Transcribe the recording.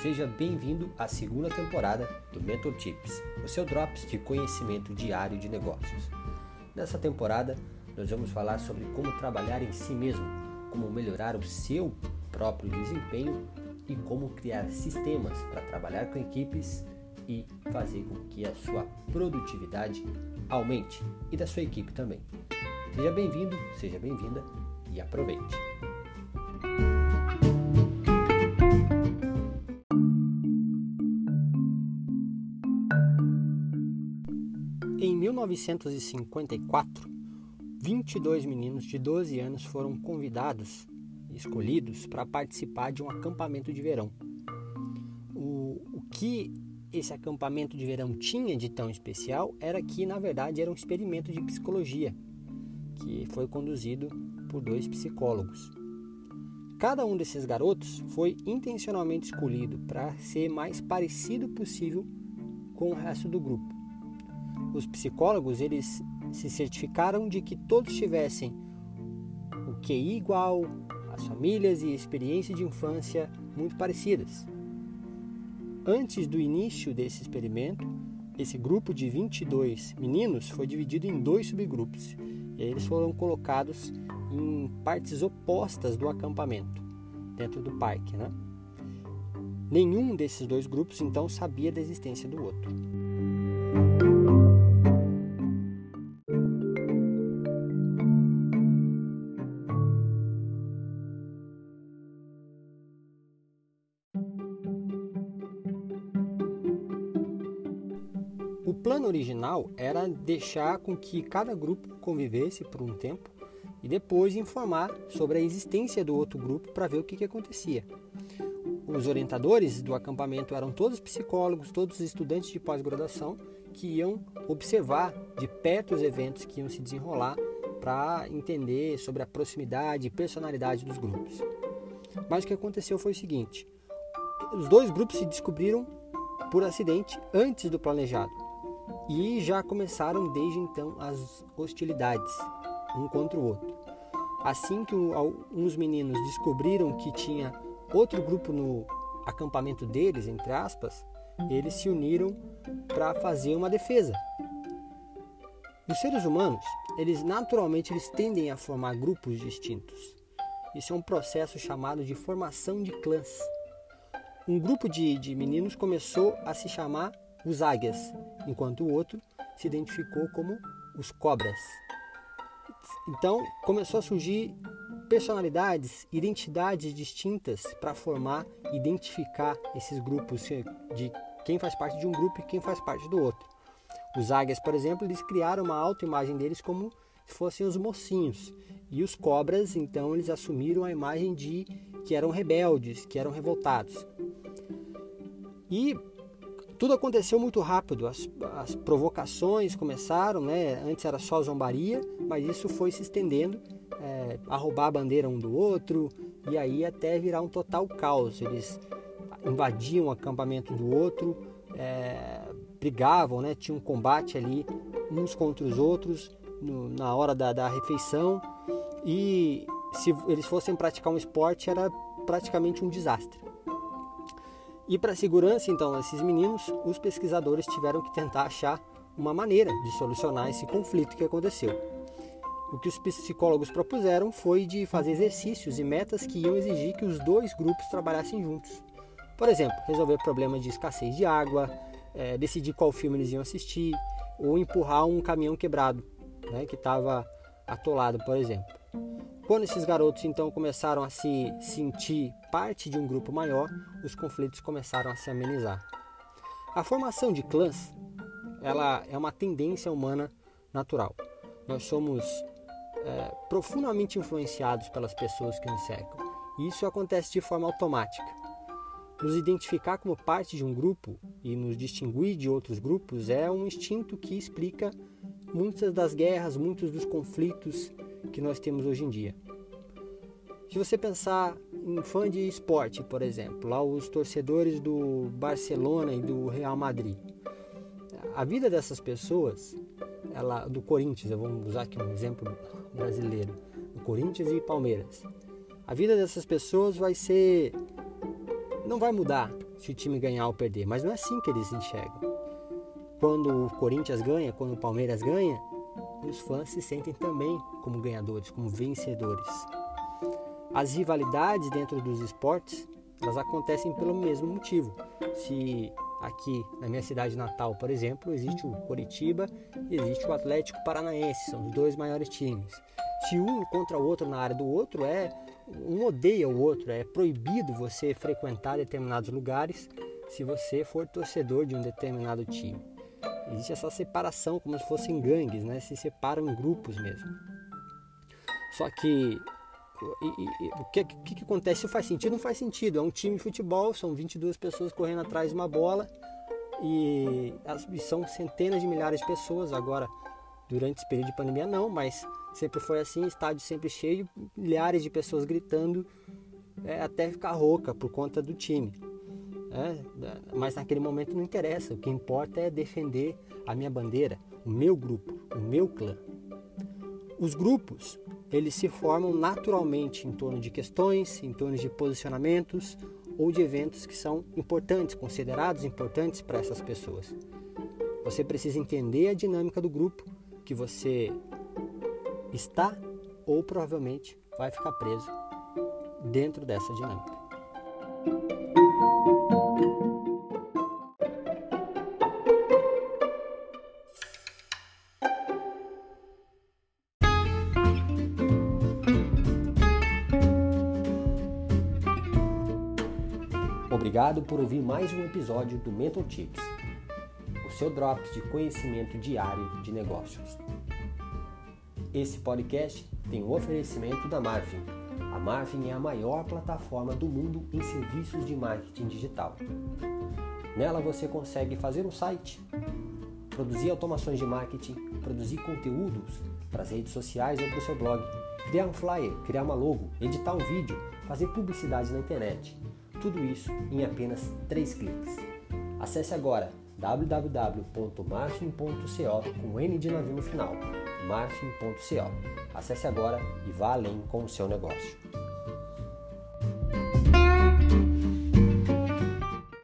Seja bem-vindo à segunda temporada do Mentor Tips, o seu drops de conhecimento diário de negócios. Nessa temporada, nós vamos falar sobre como trabalhar em si mesmo, como melhorar o seu próprio desempenho e como criar sistemas para trabalhar com equipes e fazer com que a sua produtividade aumente e da sua equipe também. Seja bem-vindo, seja bem-vinda e aproveite! Em 1954, 22 meninos de 12 anos foram convidados, escolhidos, para participar de um acampamento de verão. O, o que esse acampamento de verão tinha de tão especial era que, na verdade, era um experimento de psicologia que foi conduzido por dois psicólogos. Cada um desses garotos foi intencionalmente escolhido para ser mais parecido possível com o resto do grupo. Os psicólogos eles se certificaram de que todos tivessem o QI igual, as famílias e experiência de infância muito parecidas. Antes do início desse experimento, esse grupo de 22 meninos foi dividido em dois subgrupos e eles foram colocados em partes opostas do acampamento, dentro do parque. Né? Nenhum desses dois grupos então sabia da existência do outro. O plano original era deixar com que cada grupo convivesse por um tempo e depois informar sobre a existência do outro grupo para ver o que, que acontecia. Os orientadores do acampamento eram todos psicólogos, todos estudantes de pós-graduação que iam observar de perto os eventos que iam se desenrolar para entender sobre a proximidade e personalidade dos grupos. Mas o que aconteceu foi o seguinte: os dois grupos se descobriram por acidente antes do planejado. E já começaram desde então as hostilidades, um contra o outro. Assim que uns meninos descobriram que tinha outro grupo no acampamento deles, entre aspas, eles se uniram para fazer uma defesa. Os seres humanos, eles naturalmente eles tendem a formar grupos distintos. Isso é um processo chamado de formação de clãs. Um grupo de, de meninos começou a se chamar os águias, enquanto o outro se identificou como os cobras. Então começou a surgir personalidades, identidades distintas para formar, identificar esses grupos de quem faz parte de um grupo e quem faz parte do outro. Os águias, por exemplo, eles criaram uma autoimagem deles como se fossem os mocinhos. E os cobras, então, eles assumiram a imagem de que eram rebeldes, que eram revoltados. E tudo aconteceu muito rápido, as, as provocações começaram, né? antes era só zombaria, mas isso foi se estendendo é, a roubar a bandeira um do outro e aí até virar um total caos. Eles invadiam o acampamento do outro, é, brigavam, né? tinha um combate ali uns contra os outros no, na hora da, da refeição e se eles fossem praticar um esporte era praticamente um desastre. E para segurança, então, desses meninos, os pesquisadores tiveram que tentar achar uma maneira de solucionar esse conflito que aconteceu. O que os psicólogos propuseram foi de fazer exercícios e metas que iam exigir que os dois grupos trabalhassem juntos. Por exemplo, resolver problemas de escassez de água, é, decidir qual filme eles iam assistir, ou empurrar um caminhão quebrado, né, que estava atolado, por exemplo. Quando esses garotos então começaram a se sentir parte de um grupo maior, os conflitos começaram a se amenizar. A formação de clãs, ela é uma tendência humana natural. Nós somos é, profundamente influenciados pelas pessoas que nos cercam. E isso acontece de forma automática. Nos identificar como parte de um grupo e nos distinguir de outros grupos é um instinto que explica muitas das guerras, muitos dos conflitos que nós temos hoje em dia. Se você pensar em fã de esporte, por exemplo, lá os torcedores do Barcelona e do Real Madrid, a vida dessas pessoas, ela do Corinthians, eu vou usar aqui um exemplo brasileiro, do Corinthians e Palmeiras. A vida dessas pessoas vai ser não vai mudar se o time ganhar ou perder, mas não é assim que eles enxergam. Quando o Corinthians ganha, quando o Palmeiras ganha, os fãs se sentem também como ganhadores, como vencedores. As rivalidades dentro dos esportes, elas acontecem pelo mesmo motivo. Se aqui na minha cidade natal, por exemplo, existe o Coritiba e existe o Atlético Paranaense, são os dois maiores times. Se um encontra o outro na área do outro, é um odeia o outro, é proibido você frequentar determinados lugares se você for torcedor de um determinado time. Existe essa separação como se fossem gangues, né? Se separam em grupos mesmo. Só que e, e, o que, que, que, acontece? Se faz sentido, não faz sentido. É um time de futebol, são 22 pessoas correndo atrás de uma bola e, e são centenas de milhares de pessoas. Agora, durante esse período de pandemia, não, mas sempre foi assim estádio sempre cheio, milhares de pessoas gritando é, até ficar rouca por conta do time. É, mas naquele momento não interessa, o que importa é defender a minha bandeira, o meu grupo, o meu clã. Os grupos eles se formam naturalmente em torno de questões, em torno de posicionamentos ou de eventos que são importantes, considerados importantes para essas pessoas. Você precisa entender a dinâmica do grupo que você está ou provavelmente vai ficar preso dentro dessa dinâmica. Obrigado por ouvir mais um episódio do Mental Tips, o seu drops de conhecimento diário de negócios. Esse podcast tem um oferecimento da Marvin. A Marvin é a maior plataforma do mundo em serviços de marketing digital. Nela você consegue fazer um site, produzir automações de marketing, produzir conteúdos para as redes sociais ou para o seu blog, criar um flyer, criar uma logo, editar um vídeo, fazer publicidade na internet tudo isso em apenas 3 cliques. Acesse agora www.marfin.co com N de navio no final, marfin.co. Acesse agora e vá além com o seu negócio.